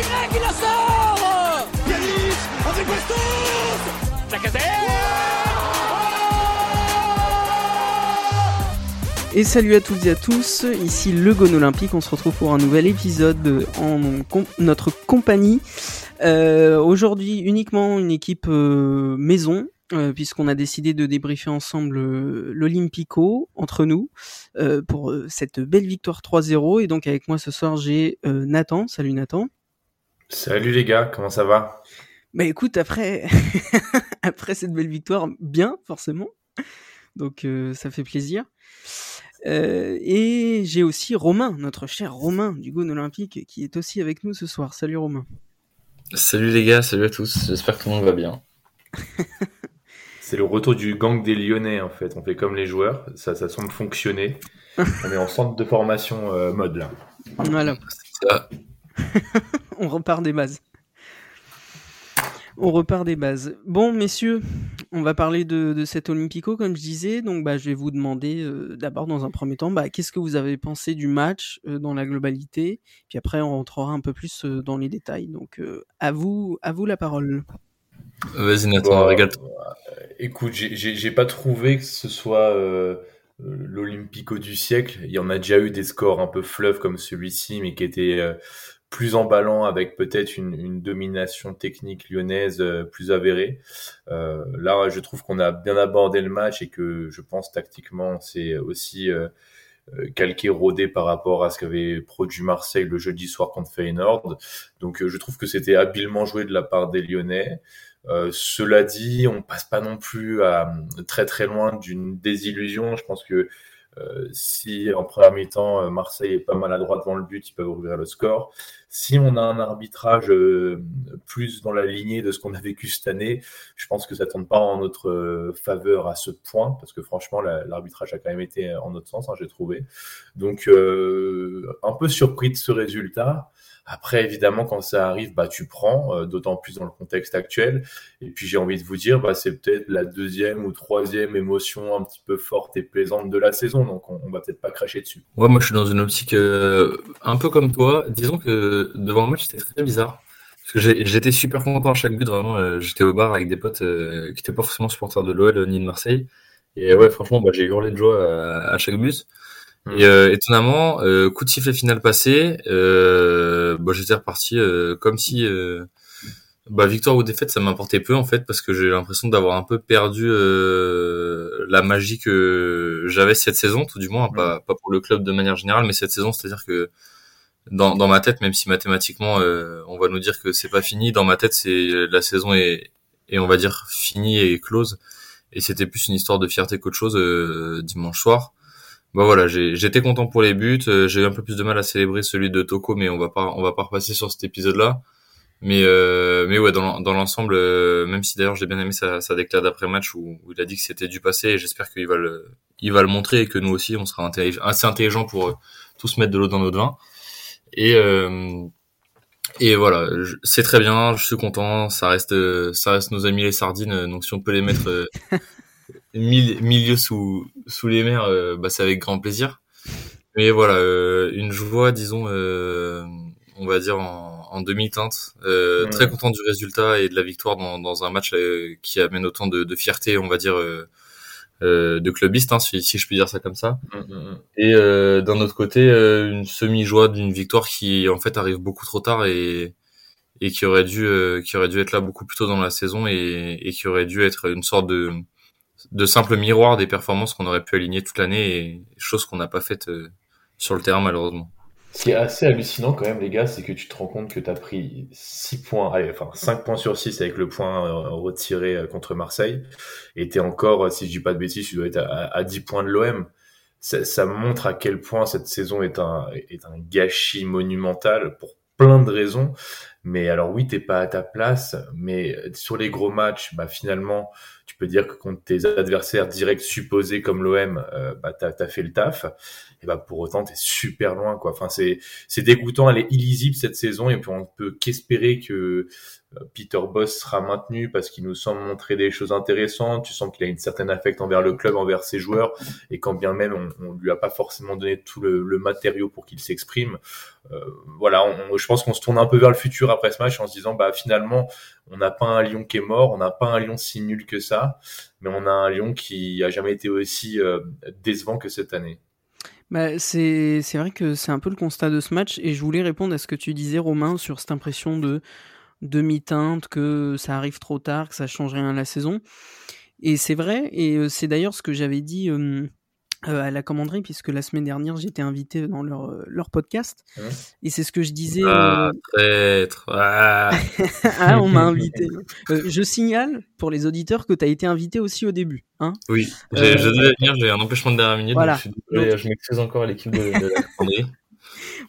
Y qui la sort Yanis avec Bastos Lacazette Et salut à toutes et à tous, ici le Gone Olympique, on se retrouve pour un nouvel épisode en notre compagnie. Euh, Aujourd'hui uniquement une équipe euh, maison, euh, puisqu'on a décidé de débriefer ensemble euh, l'Olympico entre nous euh, pour cette belle victoire 3-0. Et donc avec moi ce soir j'ai Nathan. Salut Nathan. Salut les gars, comment ça va? Bah écoute, après après cette belle victoire, bien forcément. Donc ça fait plaisir. et j'ai aussi Romain, notre cher Romain du Gone Olympique, qui est aussi avec nous ce soir. Salut Romain. Salut les gars, salut à tous. J'espère que tout le monde va bien. C'est le retour du gang des Lyonnais en fait. On fait comme les joueurs, ça, ça semble fonctionner. On est en centre de formation euh, mode là. Voilà. On repart des bases. On repart des bases. Bon, messieurs, on va parler de, de cet Olympico, comme je disais. Donc, bah, je vais vous demander euh, d'abord, dans un premier temps, bah, qu'est-ce que vous avez pensé du match euh, dans la globalité? Puis après, on rentrera un peu plus dans les détails. Donc, à vous, à vous la parole. Vas-y Nathan, régale Écoute, j'ai pas trouvé que ce soit euh, l'Olympico du siècle. Il y en a déjà eu des scores un peu fleuves comme celui-ci, mais qui étaient euh, plus emballants avec peut-être une, une, domination technique lyonnaise euh, plus avérée. Euh, là, je trouve qu'on a bien abordé le match et que je pense tactiquement c'est aussi euh, calqué, rodé par rapport à ce qu'avait produit Marseille le jeudi soir contre Feyenoord. Donc je trouve que c'était habilement joué de la part des Lyonnais. Euh, cela dit, on passe pas non plus à très très loin d'une désillusion. Je pense que euh, si en première mi-temps euh, Marseille est pas maladroit devant le but, ils peuvent ouvrir le score. Si on a un arbitrage plus dans la lignée de ce qu'on a vécu cette année, je pense que ça tourne pas en notre faveur à ce point, parce que franchement l'arbitrage a quand même été en notre sens, hein, j'ai trouvé. Donc un peu surpris de ce résultat. Après, évidemment, quand ça arrive, bah, tu prends, euh, d'autant plus dans le contexte actuel. Et puis, j'ai envie de vous dire, bah, c'est peut-être la deuxième ou troisième émotion un petit peu forte et plaisante de la saison. Donc, on, on va peut-être pas cracher dessus. Ouais, moi, je suis dans une optique euh, un peu comme toi. Disons que devant match, c'était très bizarre. Parce que j'étais super content à chaque but, vraiment. Euh, j'étais au bar avec des potes qui n'étaient pas forcément supporters de l'OL ni de Marseille. Et ouais, franchement, bah, j'ai hurlé de joie à chaque but. Et euh, étonnamment, euh, coup de sifflet final passé, euh, bah, j'étais reparti euh, comme si euh, bah, victoire ou défaite, ça m'importait peu en fait, parce que j'ai l'impression d'avoir un peu perdu la magie que j'avais cette saison, tout du moins, pas, pas pour le club de manière générale, mais cette saison, c'est-à-dire que dans, dans ma tête, même si mathématiquement on va nous dire que c'est pas fini, dans ma tête, c'est la saison est, est on va dire finie et close, et c'était plus une histoire de fierté qu'autre chose dimanche soir. Bah voilà, j'étais content pour les buts. Euh, j'ai eu un peu plus de mal à célébrer celui de Toko, mais on va pas, on va pas repasser sur cet épisode-là. Mais euh, mais ouais, dans, l'ensemble, euh, même si d'ailleurs j'ai bien aimé sa, sa déclaration d'après match où, il a dit que c'était du passé, j'espère qu'il va le, il va le montrer et que nous aussi on sera assez intelligent pour euh, tous mettre de l'eau dans notre vin. Et et voilà, c'est très bien, je suis content. Ça reste, ça reste nos amis les sardines, donc si on peut les mettre milieu sous, sous les mers, euh, bah, c'est avec grand plaisir. Mais voilà, euh, une joie, disons, euh, on va dire en, en demi-teinte. Très content du résultat et de la victoire dans, dans un match qui amène autant de, de fierté, on va dire, de clubiste, hein, si, si, je puis dire ça comme ça. Mm, mm, mm. Et d'un autre côté, une semi-joie d'une victoire qui en fait arrive beaucoup trop tard et et qui aurait dû qui aurait dû être là beaucoup plus tôt dans la saison et, et qui aurait dû être une sorte de de simples miroirs des performances qu'on aurait pu aligner toute l'année et chose qu'on n'a pas faite euh, sur le terrain malheureusement. Ce qui est assez hallucinant quand même les gars, c'est que tu te rends compte que tu as pris 6 points, enfin 5 points sur 6 avec le point euh, retiré euh, contre Marseille et tu encore, si je dis pas de bêtises, tu dois être à, à 10 points de l'OM. Ça, ça, montre à quel point cette saison est un, est un gâchis monumental pour plein de raisons. Mais alors oui, t'es pas à ta place, mais sur les gros matchs, bah finalement, tu peux dire que contre tes adversaires directs supposés comme l'OM, euh, bah t'as as fait le taf. Et bah pour autant, t'es super loin, quoi. Enfin, c'est c'est dégoûtant, elle est illisible cette saison, et puis on peut qu'espérer que euh, Peter Boss sera maintenu parce qu'il nous semble montrer des choses intéressantes. Tu sens qu'il a une certaine affect envers le club, envers ses joueurs, et quand bien même on, on lui a pas forcément donné tout le, le matériau pour qu'il s'exprime. Euh, voilà, je pense qu'on se tourne un peu vers le futur après ce match en se disant bah finalement on n'a pas un Lyon qui est mort, on n'a pas un Lyon si nul que ça, mais on a un Lyon qui a jamais été aussi euh, décevant que cette année. Bah, c'est vrai que c'est un peu le constat de ce match et je voulais répondre à ce que tu disais Romain sur cette impression de demi-teinte, que ça arrive trop tard, que ça change rien à la saison. Et c'est vrai, et euh, c'est d'ailleurs ce que j'avais dit à la commanderie, puisque la semaine dernière, j'étais invité dans leur, euh, leur podcast. Et c'est ce que je disais. Ah, traître. Ah. ah on m'a invité. Euh, je signale pour les auditeurs que tu as été invité aussi au début. Hein oui, je devais venir, j'ai un empêchement de dernière minute. Voilà. Donc je, je m'excuse encore à l'équipe de, de la commanderie.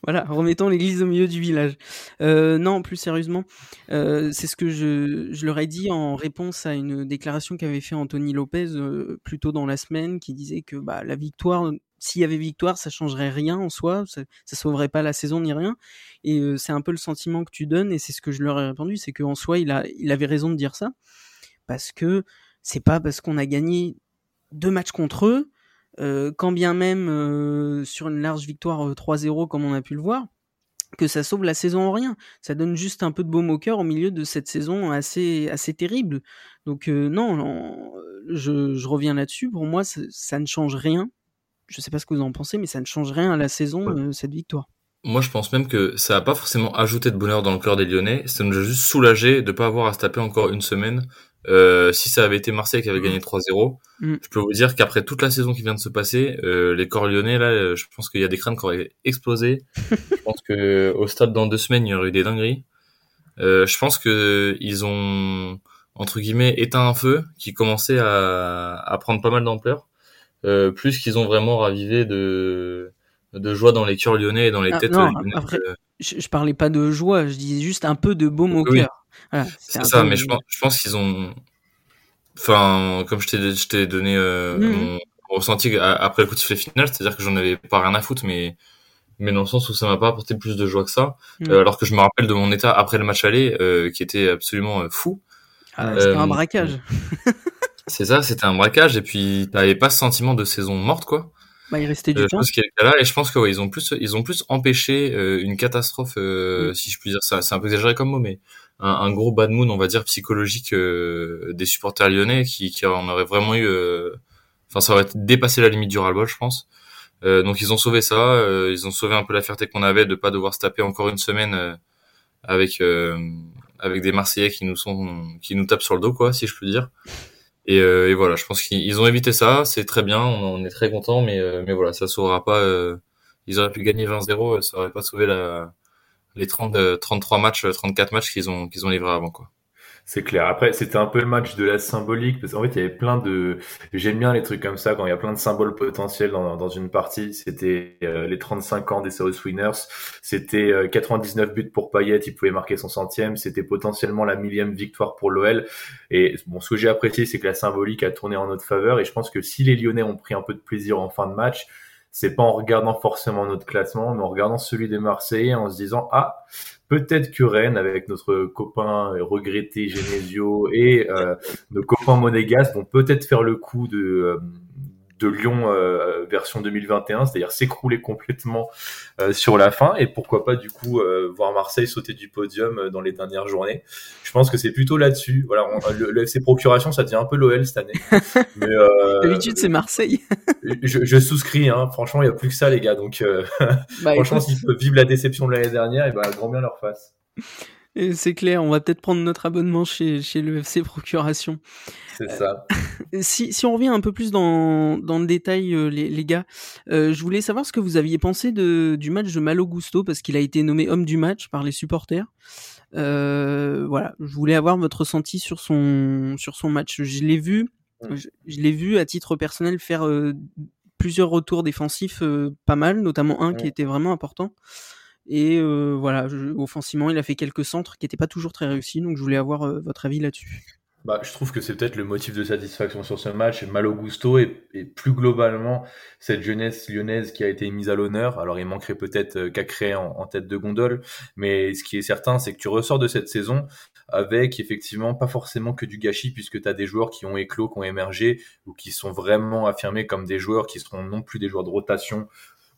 Voilà, remettons l'église au milieu du village. Euh, non, plus sérieusement, euh, c'est ce que je, leur ai dit en réponse à une déclaration qu'avait fait Anthony Lopez euh, plus tôt dans la semaine, qui disait que bah, la victoire, s'il y avait victoire, ça changerait rien en soi, ça, ça sauverait pas la saison ni rien. Et euh, c'est un peu le sentiment que tu donnes, et c'est ce que je leur ai répondu, c'est qu'en soi, il, il avait raison de dire ça, parce que c'est pas parce qu'on a gagné deux matchs contre eux euh, quand bien même euh, sur une large victoire 3-0 euh, comme on a pu le voir, que ça sauve la saison en rien. Ça donne juste un peu de baume au cœur au milieu de cette saison assez assez terrible. Donc non, je, je, reviens là-dessus. Pour moi, ça, ça, ne change rien. Je sais pas ce que vous en pensez, mais ça ne change rien à la saison cette victoire. Moi, je pense même que ça n'a pas forcément ajouté de bonheur dans le cœur des Lyonnais. Ça nous a juste soulagé de pas avoir à se taper encore une semaine euh, si ça avait été Marseille qui avait gagné 3-0, mm. je peux vous dire qu'après toute la saison qui vient de se passer, euh, les corps lyonnais là, euh, je pense qu'il y a des crânes qui auraient explosé. je pense que au stade dans deux semaines, il y aurait eu des dingueries. Euh, je pense que ils ont entre guillemets éteint un feu qui commençait à, à prendre pas mal d'ampleur, euh, plus qu'ils ont vraiment ravivé de de joie dans les cœurs lyonnais et dans les ah, têtes. Non, après, je, je, parlais pas de joie, je disais juste un peu de baume au cœur c'est ça, mais je pense, je pense qu'ils ont, enfin, comme je t'ai donné euh, mm. mon ressenti après le coup de sifflet final, c'est-à-dire que j'en avais pas rien à foutre, mais mais dans le sens où ça m'a pas apporté plus de joie que ça, mm. euh, alors que je me rappelle de mon état après le match aller, euh, qui était absolument fou. Ah, c'était un braquage. c'est ça, c'était un braquage, et puis t'avais pas ce sentiment de saison morte, quoi. Bah, il restait du euh, temps. Je pense là, et je pense que ouais, ils ont plus, ils ont plus empêché euh, une catastrophe, euh, mm. si je puis dire ça. C'est un peu exagéré comme mot, mais un, un, gros bad moon, on va dire psychologique des supporters lyonnais, qui, qui en aurait vraiment eu. Enfin, ça aurait dépassé la limite du ras je pense. donc ils ont sauvé ça, ils ont sauvé un peu la fierté qu'on avait de pas devoir se taper encore une semaine avec avec des Marseillais qui nous sont qui nous tapent sur le dos quoi, si je peux dire. Et, euh, et, voilà, je pense qu'ils ont évité ça, c'est très bien, on, on est très content, mais euh, mais voilà, ça sauvera pas. Euh, ils auraient pu gagner 20-0, ça aurait pas sauvé la, les 30, 33 matchs, 34 matchs qu'ils ont qu'ils ont livrés avant quoi. C'est clair. Après, c'était un peu le match de la symbolique parce qu'en fait, il y avait plein de. J'aime bien les trucs comme ça quand il y a plein de symboles potentiels dans, dans une partie. C'était euh, les 35 ans des South Winners. C'était 99 euh, buts pour Payet. Il pouvait marquer son centième. C'était potentiellement la millième victoire pour l'OL. Et bon, ce que j'ai apprécié, c'est que la symbolique a tourné en notre faveur. Et je pense que si les Lyonnais ont pris un peu de plaisir en fin de match, c'est pas en regardant forcément notre classement, mais en regardant celui des Marseillais, en se disant ah peut-être que Rennes, avec notre copain regretté Genesio et euh, nos copains monégasques, vont peut-être faire le coup de euh, de Lyon euh, version 2021, c'est-à-dire s'écrouler complètement euh, sur la fin et pourquoi pas du coup euh, voir Marseille sauter du podium dans les dernières journées. Je pense que c'est plutôt là-dessus. Voilà, le, FC Procuration, ça devient un peu l'OL cette année. D'habitude, c'est Marseille. je, je, souscris, hein. franchement, il n'y a plus que ça, les gars. Donc, bah, franchement, s'ils peuvent vivre la déception de l'année dernière, et ben, grand bien leur face. C'est clair, on va peut-être prendre notre abonnement chez, chez le FC Procuration. C'est ça. Euh, si, si on revient un peu plus dans, dans le détail, euh, les, les, gars, euh, je voulais savoir ce que vous aviez pensé de, du match de Malo Gusto, parce qu'il a été nommé homme du match par les supporters. Euh, voilà, je voulais avoir votre ressenti sur son, sur son match. Je l'ai vu, mm. je, je l'ai vu à titre personnel faire plusieurs retours défensifs pas mal, notamment un qui était vraiment important. Et euh, voilà, offensivement, il a fait quelques centres qui n'étaient pas toujours très réussis, donc je voulais avoir euh, votre avis là-dessus. Bah, je trouve que c'est peut-être le motif de satisfaction sur ce match, Malo Gusto et, plus globalement cette jeunesse lyonnaise qui a été mise à l'honneur. Alors il manquerait peut-être euh, qu'à créer en, en, tête de gondole, mais ce qui est certain, c'est que tu ressors de cette saison avec effectivement pas forcément que du gâchis puisque tu as des joueurs qui ont éclos, qui ont émergé ou qui sont vraiment affirmés comme des joueurs qui seront non plus des joueurs de rotation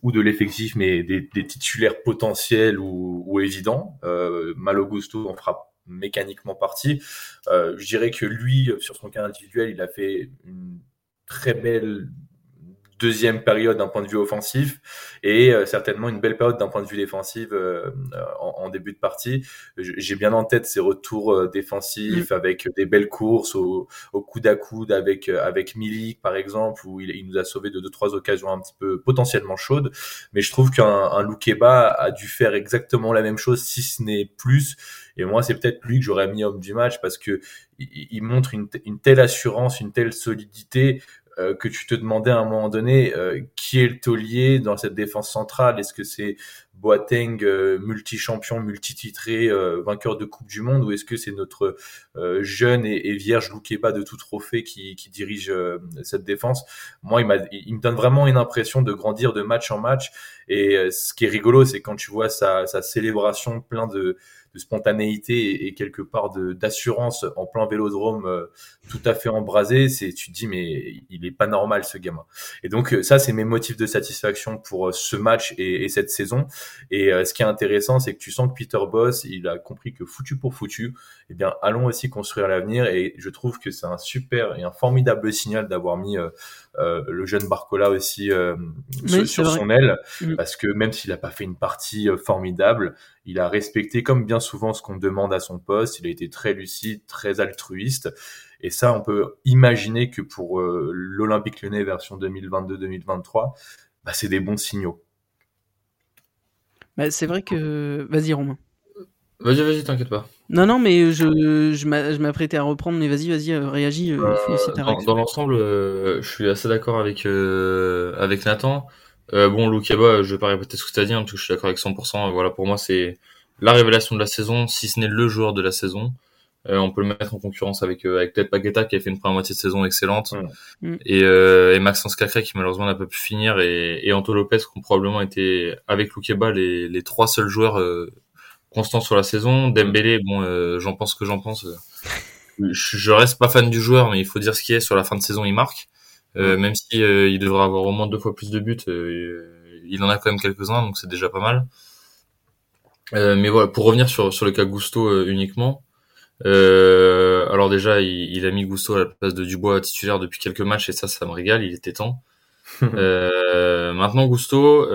ou de l'effectif, mais des, titulaires potentiels ou, ou évidents. Euh, Malo Gusto en fera mécaniquement partie. Euh, je dirais que lui, sur son cas individuel, il a fait une très belle deuxième période d'un point de vue offensif et euh, certainement une belle période d'un point de vue défensif euh, en, début de partie. J'ai bien en tête ses retours euh, défensifs mm. avec des belles courses au, au coude à coude avec avec Milik par exemple où il, il, nous a sauvé de deux trois occasions un petit peu potentiellement chaudes. Mais je trouve qu'un un Loukeba a dû faire exactement la même chose si ce n'est plus. Et moi, c'est peut-être lui que j'aurais mis homme du match parce que il, montre une, une, telle assurance, une telle solidité euh, que tu te demandais à un moment donné euh, qui est le taulier dans cette défense centrale? Est-ce que c'est Boateng, euh, multi-champion, multi-titré, vainqueur de Coupe du Monde, ou est-ce que c'est notre jeune et, vierge Loukeba de tout trophée qui, qui dirige cette défense? Moi, il, il, me donne vraiment une impression de grandir de match en match. Et ce qui est rigolo, c'est quand tu vois sa, sa célébration plein de de spontanéité et, quelque part d'assurance en plein vélodrome euh, tout à fait embrasé, c'est tu te dis mais il est pas normal ce gamin. Et donc euh, ça c'est mes motifs de satisfaction pour euh, ce match et cette saison. Et ce qui est intéressant c'est que tu sens que Peter Boss il a compris que foutu pour foutu, eh bien allons aussi construire l'avenir et je trouve que c'est un super et un formidable signal d'avoir mis euh, le jeune Barcola aussi euh, sur, son aile, mm. parce que même s'il n'a pas fait une partie euh, formidable, il a respecté comme bien souvent ce qu'on demande à son poste. Il a été très lucide, très altruiste. Et ça, on peut imaginer que pour l'Olympique Lyonnais version 2022-2023, bah, c'est des bons signaux. Bah, c'est vrai que. Vas-y, Romain. Vas-y, vas-y, t'inquiète pas. Non, non, mais je, je m'apprêtais à reprendre, mais vas-y, vas-y, euh, réagis. Euh, dans, l'ensemble, euh, je suis assez d'accord avec, avec Nathan. bon, Loukeba, je vais pas répéter ce que tu as dit, hein, parce que je suis d'accord avec 100%. Voilà, pour moi, c'est la révélation de la saison, si ce n'est le joueur de la saison. On peut le mettre en concurrence avec, avec peut-être Paqueta, qui a fait une première moitié de saison excellente, mm. et, et Maxence Cacré, qui malheureusement n'a pas pu finir, et, et Anto Lopez, qui ont probablement été, avec Loukeba, les, les trois seuls joueurs constant sur la saison. Dembélé, bon, euh, j'en pense que j'en pense. Je, reste pas fan du joueur, mais il faut dire ce qui est. Sur la fin de saison, il marque. Euh, même si euh, il devrait avoir au moins deux fois plus de buts, il en a quand même quelques-uns, donc c'est déjà pas mal. mais voilà, pour revenir sur, sur le cas Gusto uniquement, alors déjà, il, il, a mis Gusto à la place de Dubois titulaire depuis quelques matchs et ça, ça me régale. Il était temps. maintenant, Gusto,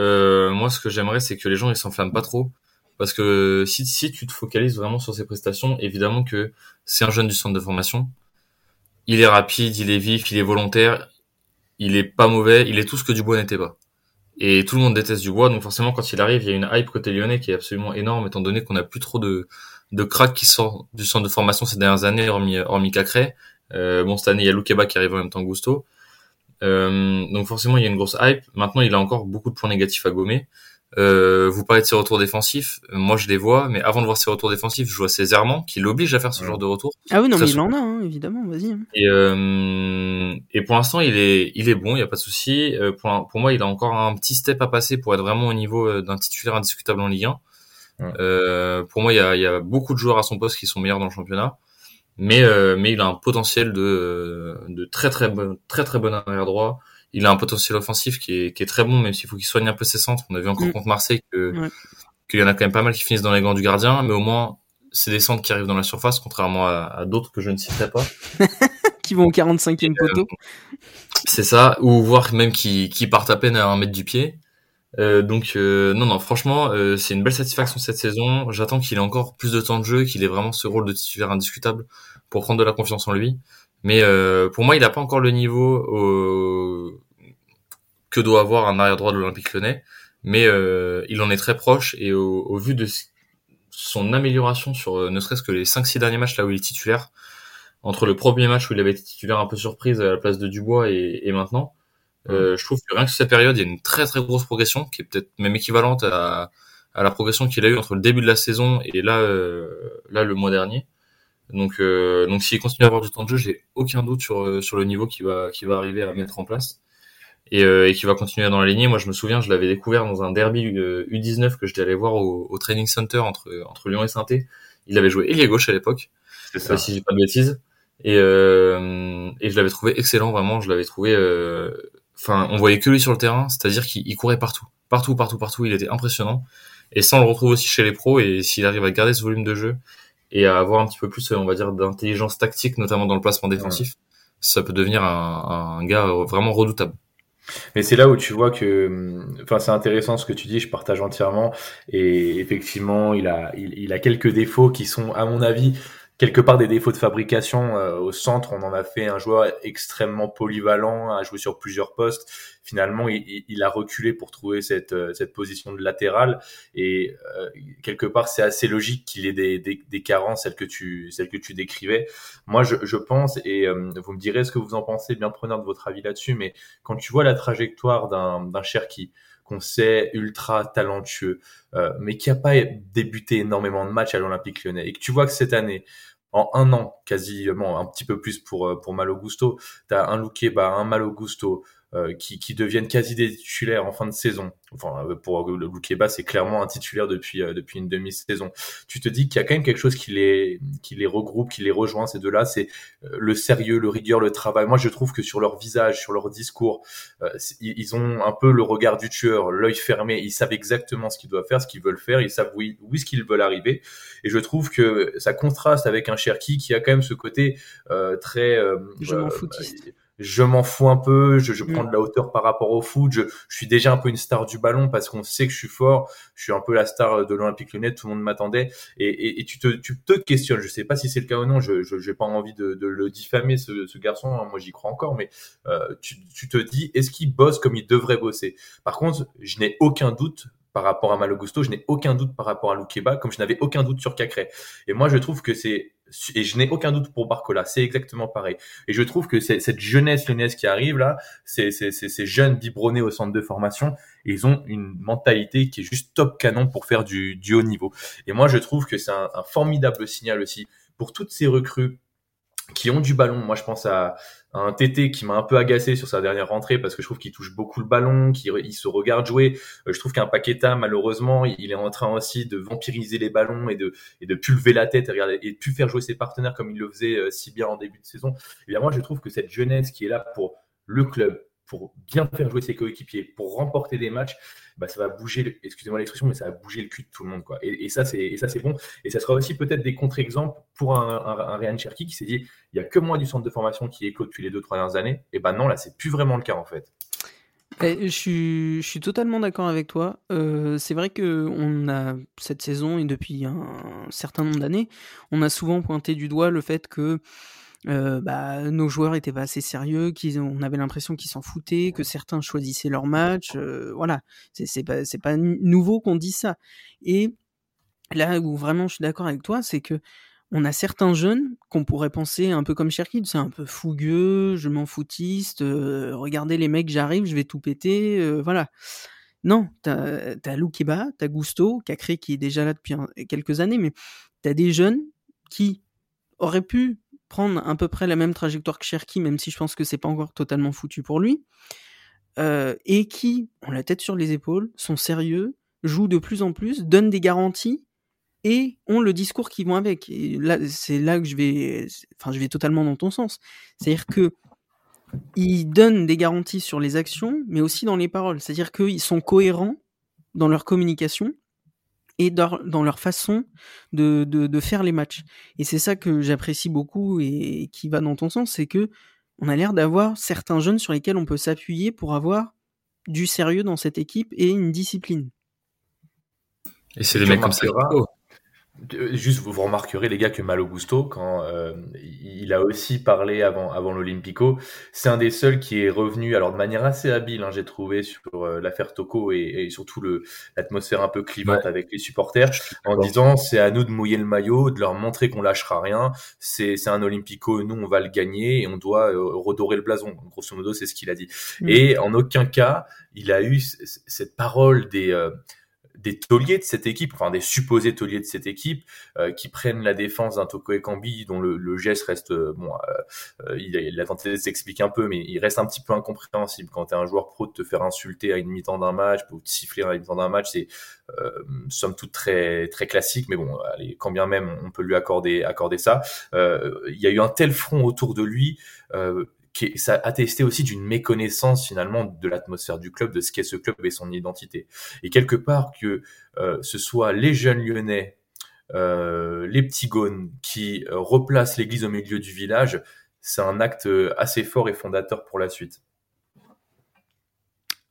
moi, ce que j'aimerais, c'est que les gens ils s'enflamment pas trop. Parce que si, si tu te focalises vraiment sur ses prestations, évidemment que c'est un jeune du centre de formation. Il est rapide, il est vif, il est volontaire, il est pas mauvais, il est tout ce que Dubois n'était pas. Et tout le monde déteste Dubois, donc forcément quand il arrive, il y a une hype côté lyonnais qui est absolument énorme, étant donné qu'on a plus trop de, de cracks qui sortent du centre de formation ces dernières années, hormis, hormis Cacré. Euh, bon, cette année, il y a Loukeba qui arrive en même temps Gusto. Euh, donc forcément, il y a une grosse hype. Maintenant, il a encore beaucoup de points négatifs à gommer. Euh, vous parlez de ses retours défensifs. Moi, je les vois, mais avant de voir ses retours défensifs, je vois ses errements qui l'obligent à faire ce genre de retour. Ah oui, non, mais il en a, hein, évidemment. Vas-y. Hein. Et, euh, et pour l'instant, il est, il est bon. Il y a pas de souci. Euh, pour, pour moi, il a encore un petit step à passer pour être vraiment au niveau euh, d'un titulaire indiscutable en Ligue 1. Euh, pour moi, il y, a, y a beaucoup de joueurs à son poste qui sont meilleurs dans le championnat, mais mais il a un potentiel de de très très bon très très bon arrière droit il a un potentiel offensif qui est, qui est très bon, même s'il faut qu'il soigne un peu ses centres. On a vu encore mm. contre Marseille que qu'il y en a quand même pas mal qui finissent dans les gants du gardien, mais au moins c'est des centres qui arrivent dans la surface, contrairement à, d'autres que je ne citerai pas. qui vont au 45e poteau. c'est ça, ou voir même qui, qui partent à peine à un mètre du pied. Euh, donc euh, non non franchement euh, c'est une belle satisfaction cette saison. J'attends qu'il ait encore plus de temps de jeu, qu'il ait vraiment ce rôle de titulaire indiscutable pour prendre de la confiance en lui. Mais euh, pour moi, il n'a pas encore le niveau que doit avoir un arrière droit de l'Olympique Lyonnais, mais euh, il en est très proche et au, au vu de son amélioration sur ne serait-ce que les 5-6 derniers matchs là où il est titulaire, entre le premier match où il avait été titulaire un peu surprise à la place de Dubois et, et maintenant, euh, je trouve que rien que sur cette période, il y a une très très grosse progression qui est peut-être même équivalente à, à la progression qu'il a eu entre le début de la saison et là, euh, là le mois dernier. Donc, euh, donc s'il continue à avoir du temps de jeu, j'ai aucun doute sur euh, sur le niveau qu'il va qui va arriver à mettre en place et, euh, et qui va continuer dans la lignée. Moi, je me souviens, je l'avais découvert dans un derby U19 que j'étais allé voir au, au, training center entre entre Lyon et saint Il avait joué ailier gauche à l'époque, si j'ai pas de bêtises. Et, euh, et je l'avais trouvé excellent, vraiment. Je l'avais trouvé. Enfin, on voyait que lui sur le terrain, c'est-à-dire qu'il courait partout. partout, partout, partout. Il était impressionnant. Et ça, on le retrouve aussi chez les pros. Et s'il arrive à garder ce volume de jeu et à avoir un petit peu plus, on va dire, d'intelligence tactique, notamment dans le placement défensif, ça peut devenir un, un gars vraiment redoutable. Mais c'est là où tu vois que, enfin, c'est intéressant ce que tu dis, je partage entièrement. Et effectivement, il a, il, il, a quelques défauts qui sont, à mon avis, quelque part des défauts de fabrication euh, au centre. On en a fait un joueur extrêmement polyvalent, à jouer sur plusieurs postes. Finalement, il, il a reculé pour trouver cette, euh, cette position de latéral. Et euh, quelque part, c'est assez logique qu'il ait des, des, des, carences, celles que tu, celles que tu décrivais. Moi, je, je pense, et vous me direz ce que vous en pensez, bien preneur de votre avis là-dessus, mais quand tu vois la trajectoire d'un Cherki, qu'on sait ultra talentueux, euh, mais qui a pas débuté énormément de matchs à l'Olympique lyonnais, et que tu vois que cette année, en un an, quasiment un petit peu plus pour euh, pour Malo Gusto, t'as un Loukeba, un Malo Gusto, euh, qui, qui, deviennent quasi des titulaires en fin de saison. Enfin, euh, pour le Loukeba, c'est clairement un titulaire depuis depuis une demi-saison. Tu te dis qu'il y a quand même quelque chose qui les qui les regroupe, qui les rejoint ces deux-là. C'est le sérieux, le rigueur, le travail. Moi, je trouve que sur leur visage, sur leur discours, ils ont un peu le regard du tueur, l'œil fermé. Ils savent exactement ce qu'ils doivent faire, ce qu'ils veulent faire. Ils savent où, où est-ce qu'ils veulent arriver. Et je trouve que ça contraste avec un Cherki qui a quand même ce côté euh, très euh, je m'en foutiste je m'en fous un peu, je, je prends mm. de la hauteur par rapport au foot, je, je, suis déjà un peu une star du ballon parce qu'on sait que je suis fort, je suis un peu la star de l'Olympique Lyonnais, tout le monde m'attendait, et, et, et, tu, te, tu te questionnes, je sais pas si c'est le cas ou non, je n'ai pas envie de, de, le diffamer ce, ce garçon, hein, moi j'y crois encore, mais euh, tu, tu te dis, est-ce qu'il bosse comme il devrait bosser? Par contre, je n'ai aucun doute par rapport à Malogusto, je n'ai aucun doute par rapport à Loukeba, comme je n'avais aucun doute sur Cacré. Et moi, je trouve que c'est et je n'ai aucun doute pour Barcola, c'est exactement pareil. Et je trouve que cette jeunesse lyonnaise qui arrive là, ces, ces, jeunes biberonnés au centre de formation, ils ont une mentalité qui est juste top canon pour faire du, du haut niveau. Et moi, je trouve que c'est un, un formidable signal aussi pour toutes ces recrues qui ont du ballon. Moi, je pense à, un TT qui m'a un peu agacé sur sa dernière rentrée parce que je trouve qu'il touche beaucoup le ballon, qu'il se regarde jouer. Euh, je trouve qu'un Paqueta, malheureusement, il est en train aussi de vampiriser les ballons et de, et de pulver la tête et, et de plus faire jouer ses partenaires comme il le faisait euh, si bien en début de saison. Et bien moi, je trouve que cette jeunesse qui est là pour le club, pour bien faire jouer ses coéquipiers, pour remporter des matchs, bah, ça va bouger, excusez-moi l'expression, mais ça va bouger le cul de tout le monde. Quoi. Et, et ça, c'est bon. Et ça sera aussi peut-être des contre-exemples pour un, un, un Ryan Cherky qui s'est dit, il y a que moi du centre de formation qui est clos depuis les deux, trois dernières années. Et ben non, là, c'est plus vraiment le cas en fait. Eh, je, suis, totalement d'accord avec toi. Euh, c'est vrai que on a cette saison et depuis un certain nombre d'années, on a souvent pointé du doigt le fait que euh, bah, nos joueurs étaient pas assez sérieux, qu'ils on avait l'impression qu'ils s'en foutaient, que certains choisissaient leur match. Euh, voilà, c'est pas c'est pas nouveau qu'on dise ça. Et là où vraiment je suis d'accord avec toi, c'est que on a certains jeunes qu'on pourrait penser un peu comme Cherki, c'est un peu fougueux, je m'en foutiste, euh, regardez les mecs, j'arrive, je vais tout péter, voilà. Non, t'as as Loukeba, t'as Gusto, Cacré qui est déjà là depuis quelques années, mais t'as des jeunes qui auraient pu prendre à peu près la même trajectoire que Cherki, même si je pense que c'est pas encore totalement foutu pour lui, euh, et qui ont la tête sur les épaules, sont sérieux, jouent de plus en plus, donnent des garanties et ont le discours qui vont avec. Là, c'est là que je vais, enfin, je vais totalement dans ton sens. C'est-à-dire que ils donnent des garanties sur les actions, mais aussi dans les paroles. C'est-à-dire qu'ils sont cohérents dans leur communication et dans, dans leur façon de, de, de, faire les matchs. Et c'est ça que j'apprécie beaucoup et qui va dans ton sens, c'est que on a l'air d'avoir certains jeunes sur lesquels on peut s'appuyer pour avoir du sérieux dans cette équipe et une discipline. Et c'est des mecs comme ça. Juste, vous, remarquerez les gars que Malo Gusto, quand euh, il a aussi parlé avant avant l'Olympico, c'est un des seuls qui est revenu, alors de manière assez habile, hein, j'ai trouvé sur euh, l'affaire Toko et, et, surtout l'atmosphère un peu clivante avec les supporters, en disant c'est à nous de mouiller le maillot, de leur montrer qu'on lâchera rien. C'est c'est un Olympico, nous on va le gagner et on doit euh, redorer le blason. Grosso modo, c'est ce qu'il a dit. Mm. Et en aucun cas, il a eu cette parole des des tauliers de cette équipe, enfin des supposés tauliers de cette équipe, euh, qui prennent la défense d'un Toko Ekambi, dont le, le, geste reste, euh, bon, euh, il, a, il, a, tenté de s'expliquer un peu, mais il reste un petit peu incompréhensible quand tu es un joueur pro de te faire insulter à une mi-temps d'un match, ou de siffler à une mi-temps d'un match, c'est somme toute très très classique, mais bon, allez, quand bien même on peut lui accorder accorder ça. Il y a eu un tel front autour de lui qui ça attestait aussi d'une méconnaissance finalement de l'atmosphère du club, de ce qu'est ce club et son identité. Et quelque part que euh, ce soit les jeunes lyonnais, euh, les petits gones qui euh, replacent l'église au milieu du village, c'est un acte assez fort et fondateur pour la suite.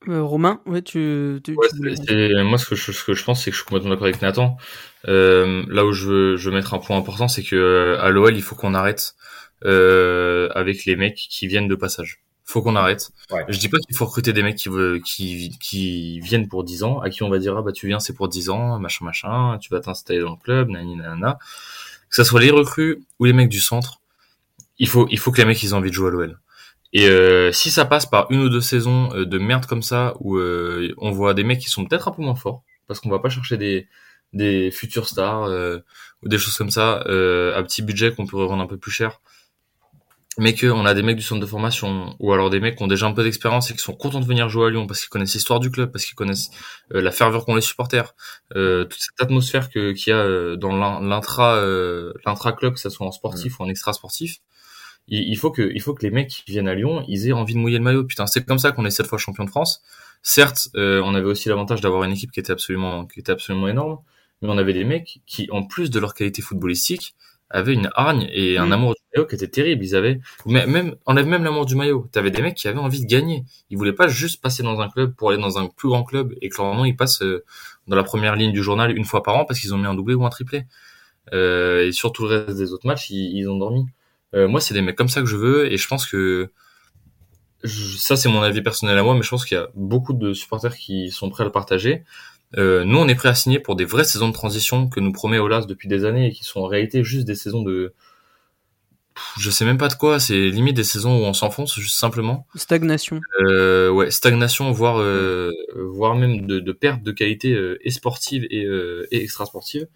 Romain, ouais, tu, tu, moi ce que je, ce que je pense, c'est que je suis complètement d'accord avec Nathan. là où je veux, je veux mettre un point important, c'est que à l'OL, il faut qu'on arrête euh, avec les mecs qui viennent de passage. Faut qu'on arrête. Je dis pas qu'il faut recruter des mecs qui, qui, qui viennent pour 10 ans, à qui on va dire ah bah tu viens c'est pour 10 ans, machin machin, tu vas t'installer dans le club, nani nana. Que ça soit les recrues ou les mecs du centre, il faut il faut que les mecs ils aient envie de jouer à l'OL. Et euh, si ça passe par une ou deux saisons euh, de merde comme ça, où euh, on voit des mecs qui sont peut-être un peu moins forts, parce qu'on va pas chercher des, des futurs stars euh, ou des choses comme ça à petit budget qu'on peut revendre un peu plus cher, mais qu'on a des mecs du centre de formation ou alors des mecs qui ont déjà un peu d'expérience et qui sont contents de venir jouer à Lyon parce qu'ils connaissent l'histoire du club, parce qu'ils connaissent euh, la ferveur qu'ont les supporters, euh, toute cette atmosphère que qu'il y a euh, dans l'intra euh, l'intra club, que ce soit en sportif ou en extra sportif. Il, faut que il faut que les mecs qui viennent à Lyon, ils aient envie de mouiller le maillot. Putain, c'est comme ça qu'on est cette fois champion de France. Certes, on avait aussi l'avantage d'avoir une équipe qui était absolument qui était absolument énorme, mais on avait des mecs qui, en plus de leur qualité footballistique, avaient une hargne et un mm. amour du maillot qui était terrible. Ils avaient, même, enlève même l'amour du maillot. T'avais des mecs qui avaient envie de gagner. Ils voulaient pas juste passer dans un club pour aller dans un plus grand club et nom ils passent euh, dans la première ligne du journal une fois par an parce qu'ils ont mis un doublé ou un triplé. Euh, et sur tout le reste des autres matchs, ils, ont dormi. Euh, moi, c'est des mecs comme ça que je veux et je pense que ça, c'est mon avis personnel à moi, mais je pense qu'il y a beaucoup de supporters qui sont prêts à le partager. Euh, nous, on est prêt à signer pour des vraies saisons de transition que nous promet Olas depuis des années et qui sont en réalité juste des saisons de, je sais même pas de quoi. C'est limite des saisons où on s'enfonce juste simplement. Stagnation. Euh, ouais, stagnation, voire euh, voire même de, de, perte de qualité euh, et sportive et, euh, et extra sportive.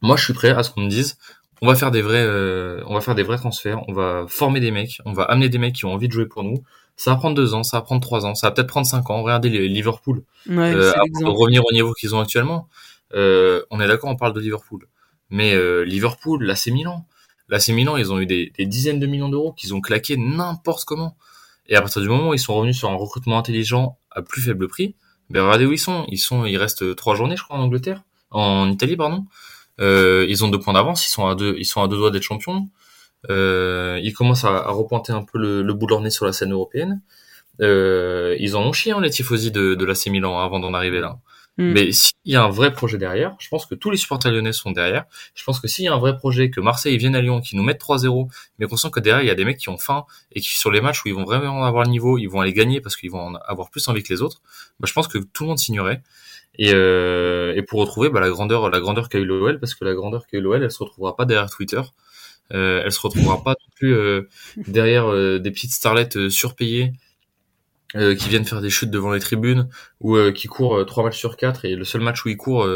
Moi, je suis prêt à ce qu'on me dise. On va faire des vrais, on va faire des vrais transferts. On va former des mecs. On va amener des mecs qui ont envie de jouer pour nous. Ça va prendre deux ans, ça va prendre trois ans, ça va peut-être prendre cinq ans. Regardez Liverpool. Ouais, euh, avant de revenir au niveau qu'ils ont actuellement. Euh, on est d'accord, on parle de Liverpool. Mais euh, Liverpool, là c'est Milan. Là c'est Milan, ils ont eu des, dizaines de millions d'euros qu'ils ont claqué n'importe comment. Et à partir du moment où ils sont revenus sur un recrutement intelligent à plus faible prix, ben regardez où ils sont. Ils sont, il reste trois journées, je crois, en Angleterre, en Italie, pardon. Euh, ils ont deux points d'avance, ils sont à deux, ils sont à deux doigts d'être champions. Euh, ils commencent à, à, repointer un peu le, le, bout de leur nez sur la scène européenne. Euh, ils en ont chié hein, les tifosi de, de l'AC Milan avant d'en arriver là. Hmm. Mais s'il y a un vrai projet derrière, je pense que tous les supporters lyonnais sont derrière. Je pense que s'il y a un vrai projet, que Marseille vienne à Lyon, qui nous mettent 3-0, mais qu'on sent que derrière il y a des mecs qui ont faim et qui sur les matchs où ils vont vraiment avoir le niveau, ils vont aller gagner parce qu'ils vont en avoir plus envie que les autres. Bah, je pense que tout le monde signerait. Et, euh, et pour retrouver bah, la grandeur, la grandeur qu'a eu l'OL, parce que la grandeur qu'a eu l'OL, elle se retrouvera pas derrière Twitter. Euh, elle se retrouvera pas non plus euh, derrière euh, des petites starlettes surpayées qui viennent faire des chutes devant les tribunes ou qui courent trois matchs sur quatre. Et le seul match où ils courent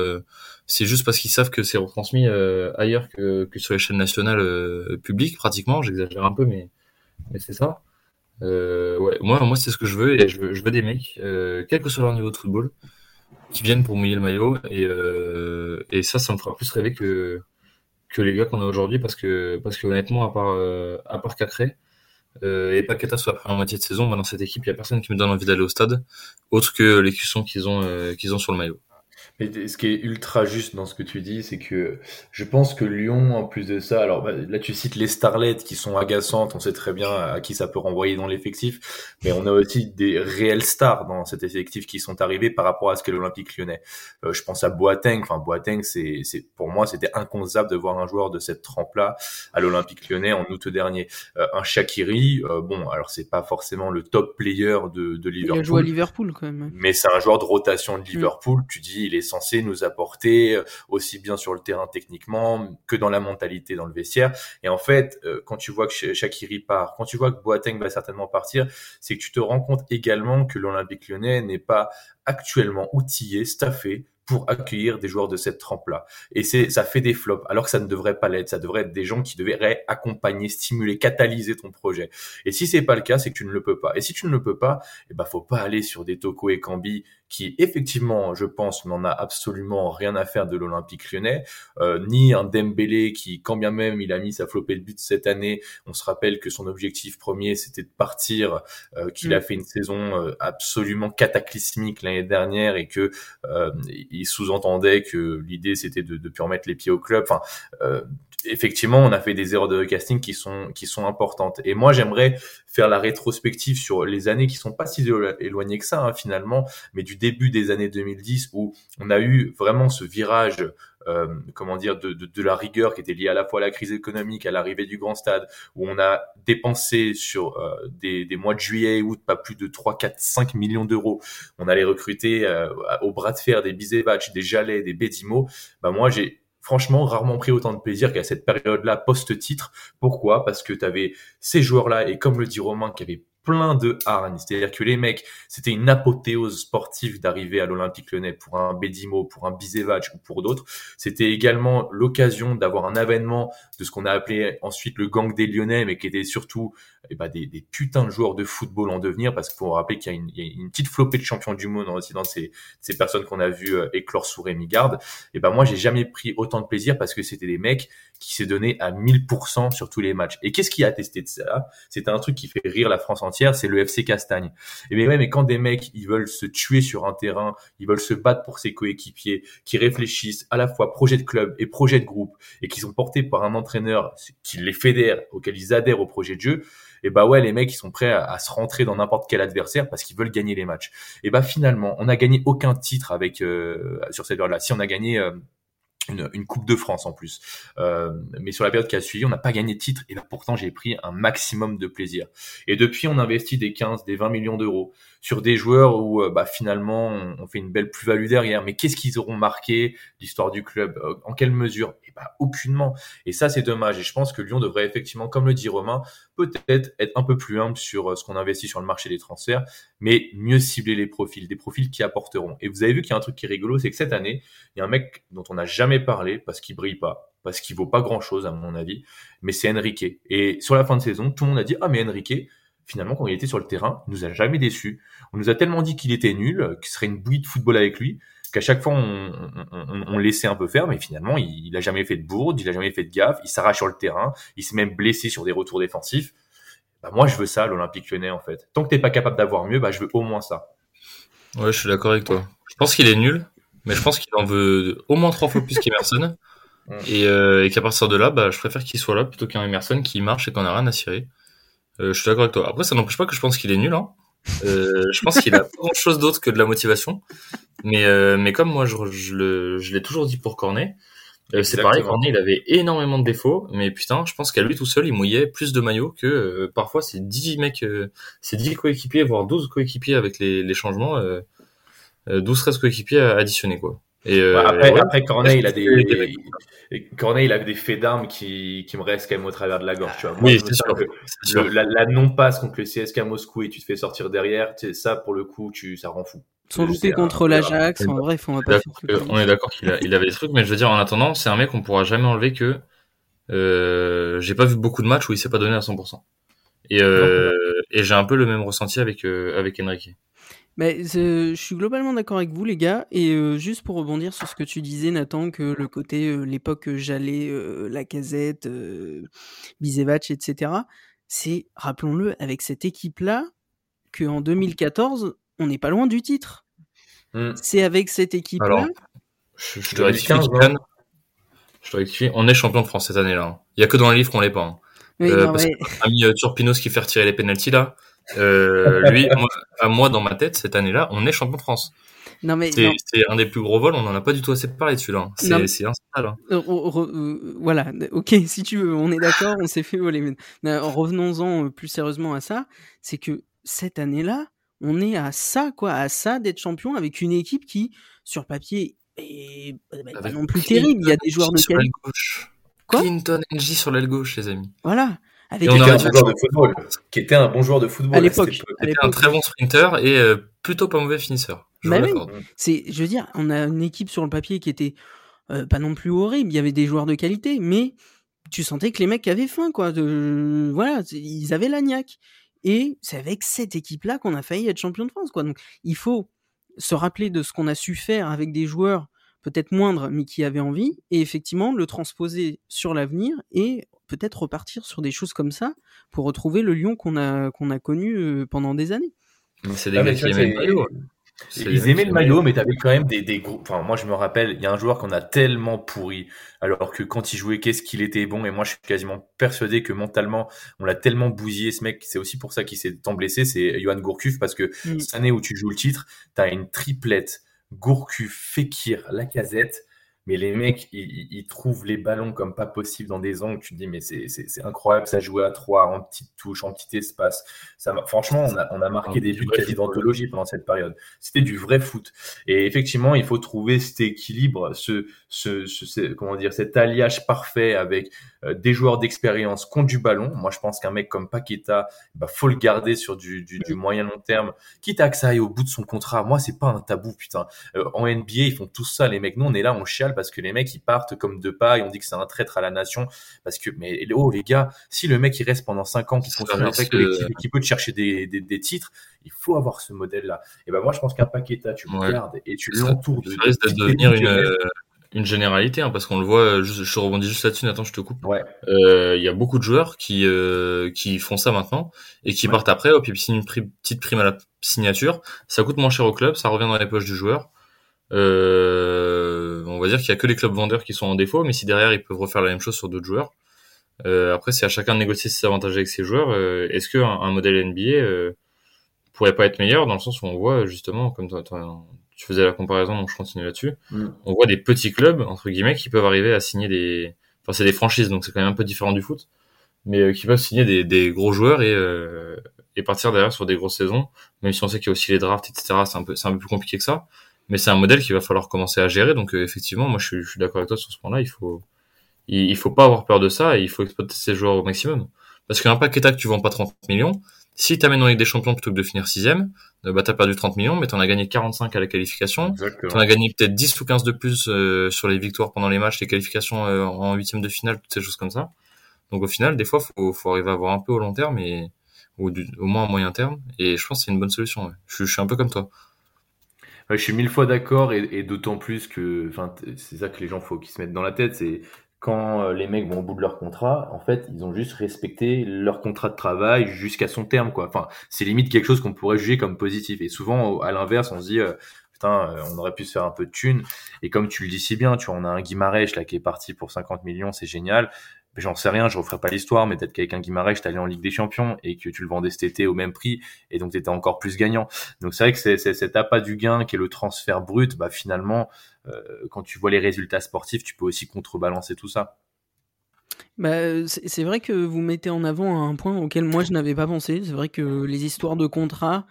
c'est juste parce qu'ils savent que c'est retransmis ailleurs que, que, sur les chaînes nationales publiques pratiquement. J'exagère un peu mais mais c'est ça. Ouais. Moi moi c'est ce que je veux et je veux, je veux des mecs quel que soit leur niveau de football qui viennent pour mouiller le maillot et et ça ça me fera plus rêver que que les gars qu'on a aujourd'hui parce que parce que honnêtement à part euh, à part Cacré euh, et Paqueta soit après en moitié de saison, dans cette équipe, il y a personne qui me donne envie d'aller au stade autre que les cuissons qu'ils ont euh, qu'ils ont sur le maillot. Mais ce qui est ultra juste dans ce que tu dis, c'est que je pense que Lyon, en plus de ça, alors bah, là tu cites les starlets qui sont agaçantes, on sait très bien à qui ça peut renvoyer dans l'effectif, mais on a aussi des réels stars dans cet effectif qui sont arrivés par rapport à ce qu'est l'Olympique lyonnais. Euh, je pense à Boateng, enfin Boateng, c'est, c'est pour moi c'était inconcevable de voir un joueur de cette trempe-là à l'Olympique lyonnais en août dernier. Euh, un Shakiri, euh, bon, alors c'est pas forcément le top player de, de Liverpool. Il a joué à Liverpool quand même. Mais c'est un joueur de rotation de Liverpool. Tu dis, il est censé nous apporter euh, aussi bien sur le terrain techniquement que dans la mentalité dans le vestiaire. Et en fait, euh, quand tu vois que Shakiri part, quand tu vois que Boateng va certainement partir, c'est que tu te rends compte également que l'Olympique lyonnais n'est pas actuellement outillé, staffé pour accueillir des joueurs de cette trempe-là. Et c'est, ça fait des flops, alors que ça ne devrait pas l'être. Ça devrait être des gens qui devraient accompagner, stimuler, catalyser ton projet. Et si c'est pas le cas, c'est que tu ne le peux pas. Et si tu ne le peux pas, eh ben, faut pas aller sur des Toko et Cambi qui effectivement, je pense, n'en a absolument rien à faire de l'Olympique lyonnais, euh, ni un Dembélé qui, quand bien même il a mis sa flopée de buts cette année, on se rappelle que son objectif premier c'était de partir, euh, qu'il mm. a fait une saison euh, absolument cataclysmique l'année dernière et que il sous-entendait que l'idée c'était de, de plus remettre les pieds au club. Enfin, effectivement, on a fait des erreurs de casting qui sont qui sont importantes. Et moi, j'aimerais faire la rétrospective sur les années qui sont pas si éloignées que ça hein, finalement, mais du début des années 2010 où on a eu vraiment ce virage euh, comment dire, de, de, de, la rigueur qui était liée à la fois à la crise économique, à l'arrivée du grand stade, où on a dépensé sur euh, des, des, mois de juillet et août pas plus de 3, 4, 5 millions d'euros. On allait recruter euh, au bras de fer des Bizevac, des Jalais, des Bedimo. Bah moi, j'ai franchement rarement pris autant de plaisir qu'à cette période-là post-titre. Pourquoi? Parce que tu avais ces joueurs-là, et comme le dit Romain, qui avait plein de hargne. C'est-à-dire que les mecs, c'était une apothéose sportive d'arriver à l'Olympique Lyonnais pour un Bedimo, pour un Bizevac ou pour d'autres. C'était également l'occasion d'avoir un avènement de ce qu'on a appelé ensuite le gang des Lyonnais, mais qui était surtout eh ben, des, des, putains de joueurs de football en devenir, parce qu'il faut rappeler qu'il y, y, a une petite flopée de champions du monde aussi dans ces, ces personnes qu'on a vu euh, éclore sous Rémi Garde. Et ben moi, j'ai jamais pris autant de plaisir parce que c'était des mecs qui s'est donné à 1000% sur tous les matchs. Et qu'est-ce qui a attesté de ça? C'était un truc qui fait rire la France entière, c'est le FC Castagne. Et mais ouais, mais quand des mecs, ils veulent se tuer sur un terrain, ils veulent se battre pour ses coéquipiers, qui réfléchissent à la fois projet de club et projet de groupe, et qui sont portés par un entraîneur qui les fédère, auquel ils adhèrent au projet de jeu, et bah ouais, les mecs, ils sont prêts à, se rentrer dans n'importe quel adversaire parce qu'ils veulent gagner les matchs. Et bah finalement, on n'a gagné aucun titre avec euh, sur cette période-là. Si on a gagné euh, une, Coupe de France en plus. Euh, mais sur la période qui a suivi, on n'a pas gagné de titre et là, pourtant j'ai pris un maximum de plaisir. Et depuis, on investit des 15, des 20 millions d'euros sur des joueurs où euh, bah, finalement on, fait une belle plus-value derrière. Mais qu'est-ce qu'ils auront marqué l'histoire du club euh, En quelle mesure? Eh bah, aucunement. Et ça c'est dommage. Et je pense que Lyon devrait effectivement, comme le dit Romain, peut-être être un peu plus humble sur euh, ce qu'on investit sur le marché des transferts, mais mieux cibler les profils, des profils qui apporteront. Et vous avez vu qu'il y a un truc qui est rigolo, c'est que cette année, il y a un mec dont on n'a jamais parlé parce qu'il brille pas, parce qu'il vaut pas grand chose à mon avis, mais c'est Enrique. Et sur la fin de saison, tout le monde a dit ah mais Enrique, finalement, quand il était sur le terrain, il nous a jamais déçus. On nous a tellement dit qu'il était nul, qu'il serait une bouillie de football avec lui, qu'à chaque fois, on, on, on, laissait un peu faire, mais finalement, il, il a jamais fait de bourde, il a jamais fait de gaffe, il s'arrache sur le terrain, il s'est même blessé sur des retours défensifs. Bah, moi, je veux ça, l'Olympique lyonnais, en fait. Tant que t'es pas capable d'avoir mieux, bah, je veux au moins ça. Ouais, je suis d'accord avec toi. Je pense qu'il est nul, mais je pense qu'il en veut au moins trois fois plus qu'Emerson. et, euh, et qu'à partir de là, bah, je préfère qu'il soit là plutôt qu'un Emerson qui marche et qu'on a rien à cirer. Euh, je suis d'accord avec toi. Après, ça n'empêche pas que je pense qu'il est nul. Hein. Euh, je pense qu'il a pas grand chose d'autre que de la motivation. Mais, euh, mais comme moi, je, je, le, je l'ai toujours dit pour Cornet, euh, c'est pareil, Cornet, il avait énormément de défauts, mais putain, je pense qu'à lui tout seul, il mouillait plus de maillots que euh, parfois c'est 10 mecs, c'est 10 coéquipiers, voire 12 coéquipiers avec les, les changements, 12 13 coéquipiers additionnés, quoi. Et euh, après, après Cornet, il a des, Cornet, il a des faits d'armes qui, qui me restent quand même au travers de la gorge. Tu vois. oui, c'est sûr. la, la non-passe contre le CSK Moscou et tu te fais sortir derrière, ça, pour le coup, tu, ça rend fou. Sans louper contre l'Ajax, en vrai, on va pas On est d'accord qu'il il avait des trucs, mais je veux dire, en attendant, c'est un mec qu'on pourra jamais enlever que euh, j'ai pas vu beaucoup de matchs où il s'est pas donné à 100%. Et, euh, et j'ai un peu le même ressenti avec, euh, avec Enrique. Mais je suis globalement d'accord avec vous, les gars. Et euh, juste pour rebondir sur ce que tu disais, Nathan, que le côté, euh, l'époque j'allais, euh, la casette, euh, Bizevac, etc., c'est, rappelons-le, avec cette équipe-là, qu'en 2014, on n'est pas loin du titre. Mm. C'est avec cette équipe-là. Je, je, te rectifie, je te rectifie, on est champion de France cette année-là. Hein. Il y a que dans les livres qu'on l'est pas. Hein. Oui, euh, non, parce ouais. qu'on a mis Turpinos qui fait retirer les pénalties là. Euh, lui, moi, à moi, dans ma tête, cette année-là, on est champion de France. Non mais c'est un des plus gros vols, on en a pas du tout assez parlé dessus là. C'est instable. Hein. Euh, voilà, ok, si tu veux, on est d'accord, on s'est fait voler. Revenons-en euh, plus sérieusement à ça, c'est que cette année-là, on est à ça quoi, à ça d'être champion avec une équipe qui, sur papier, est bah, pas non plus terrible. Il y a des joueurs de qualité. Clinton NG sur l'aile gauche, les amis. Voilà. Avec et on a un joueur de football, qui était un bon joueur de football à l'époque. Était un très bon sprinter et euh, plutôt pas mauvais finisseur. Je, bah oui. c'est, je veux dire, on a une équipe sur le papier qui était euh, pas non plus horrible. Il y avait des joueurs de qualité, mais tu sentais que les mecs avaient faim, quoi. De, voilà, ils avaient la niaque. Et c'est avec cette équipe-là qu'on a failli être champion de France, quoi. Donc, il faut se rappeler de ce qu'on a su faire avec des joueurs peut-être moindres, mais qui avaient envie, et effectivement le transposer sur l'avenir et peut-être repartir sur des choses comme ça pour retrouver le Lyon qu'on a, qu'on a connu euh, pendant des années. C'est des gars qui aimaient le maillot. Ils aimaient le maillot, mais t'avais quand même des, des gros. Enfin, moi, je me rappelle, il y a un joueur qu'on a tellement pourri, alors que quand il jouait, qu'est-ce qu'il était bon. Et moi, je suis quasiment persuadé que mentalement, on l'a tellement bousillé, ce mec. C'est aussi pour ça qu'il s'est tant blessé. C'est Johan Gourcuff, parce que mm. cette année où tu joues le titre, t'as une triplette Gourcuff, Fekir, Lacazette mais les mecs, ils, trouvent les ballons comme pas possible dans des angles. Tu te dis, mais c'est incroyable, ça jouait à trois, en petite touche, en petit espace. Ça, franchement, on a, on a marqué des buts quasi d'anthologie pendant cette période. C'était du vrai foot. Et effectivement, il faut trouver cet équilibre, ce, ce, ce comment dire, cet alliage parfait avec des joueurs d'expérience contre du ballon. Moi, je pense qu'un mec comme Paqueta, bah, faut le garder sur du, du, du, moyen long terme, quitte à que ça aille au bout de son contrat. Moi, c'est pas un tabou, putain. Euh, en NBA, ils font tout ça, les mecs. Nous, on est là, on chiale parce que les mecs, ils partent comme deux pas et on dit que c'est un traître à la nation. Parce que, mais oh, les gars, si le mec, il reste pendant cinq ans, qu'il construit un vrai collectif et qu'il peut te chercher des, des, des, titres, il faut avoir ce modèle-là. Et ben, moi, je pense qu'un Paqueta, tu le gardes et tu l'entoures de. Ça risque de devenir une, une généralité, hein, parce qu'on le voit, je, je rebondis juste là-dessus, Nathan, je te coupe. Ouais. Euh, il y a beaucoup de joueurs qui euh, qui font ça maintenant et qui partent après, hop, ils signent une petite prime à la signature, ça coûte moins cher au club, ça revient dans les poches du joueur. Euh, on va dire qu'il y a que les clubs vendeurs qui sont en défaut, mais si derrière ils peuvent refaire la même chose sur d'autres joueurs. Euh, après, c'est à chacun de négocier ses avantages avec ses joueurs. Euh, est-ce que un, modèle NBA pourrait pas être meilleur dans le sens où on voit justement, comme toi, toi tu faisais la comparaison, donc je continue là-dessus. Mm. On voit des petits clubs, entre guillemets, qui peuvent arriver à signer des... Enfin, c'est des franchises, donc c'est quand même un peu différent du foot, mais euh, qui peuvent signer des, des gros joueurs et, euh, et partir derrière sur des grosses saisons, même si on sait qu'il y a aussi les drafts, etc. C'est un peu, c'est un peu plus compliqué que ça. Mais c'est un modèle qu'il va falloir commencer à gérer. Donc euh, effectivement, moi je suis, je suis d'accord avec toi sur ce point-là. Il faut, il, il, faut pas avoir peur de ça et il faut exploiter ces joueurs au maximum. Parce qu'un paquet que tu vends pas 30 millions, si tu amènes en Ligue des Champions plutôt que de finir sixième, euh, bah t'as perdu 30 millions, mais t'en as gagné 45 à la qualification. T'en as gagné peut-être 10 ou 15 de plus euh, sur les victoires pendant les matchs, les qualifications euh, en huitième de finale, toutes ces choses comme ça. Donc au final, des fois, faut, faut arriver à voir un peu au long terme et ou au moins à moyen terme. Et je pense que c'est une bonne solution. Je, je, suis un peu comme toi. je suis mille fois d'accord et, et d'autant plus que, enfin, c'est ça que les gens faut qu'ils se mettent dans la tête. C'est quand euh, les mecs vont au bout de leur contrat, en fait, ils ont juste respecté leur contrat de travail jusqu'à son terme, quoi. Enfin, c'est limite quelque chose qu'on pourrait juger comme positif. Et souvent, à l'inverse, on se dit, euh, putain, euh, on aurait pu se faire un peu de thunes. Et comme tu le dis si bien, tu vois, on a un Guimarèche là qui est parti pour 50 millions, c'est génial j'en sais rien, je referai pas l'histoire, mais peut-être qu'avec un Guimarães, t'allais en Ligue des Champions et que tu le vendais cet été au même prix et donc t'étais encore plus gagnant. Donc c'est vrai que c'est cet appât du gain qui est le transfert brut, bah finalement, euh, quand tu vois les résultats sportifs, tu peux aussi contrebalancer tout ça. Bah, c'est vrai que vous mettez en avant un point auquel moi je n'avais pas pensé. C'est vrai que les histoires de contrat.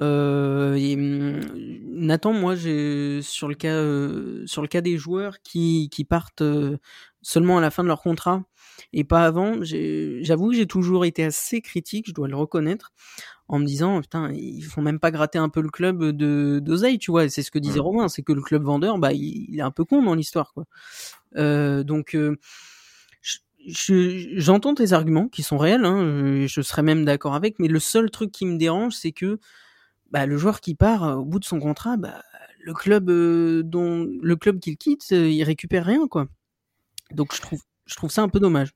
Euh, hum, Nathan, moi, sur le cas euh, sur des joueurs qui, qui partent euh, seulement à la fin de leur contrat et pas avant. J'avoue que j'ai toujours été assez critique, je dois le reconnaître, en me disant putain ils font même pas gratter un peu le club de d'oseille, tu vois. C'est ce que disait Romain, c'est que le club vendeur, bah il, est un peu con dans l'histoire, quoi. Euh, donc euh, j'entends tes arguments qui sont réels, hein, je serais même d'accord avec, mais le seul truc qui me dérange, c'est que bah, le joueur qui part au bout de son contrat, bah, le club euh, dont le club qu'il quitte, il récupère rien, quoi. Donc je trouve je trouve ça un peu dommage.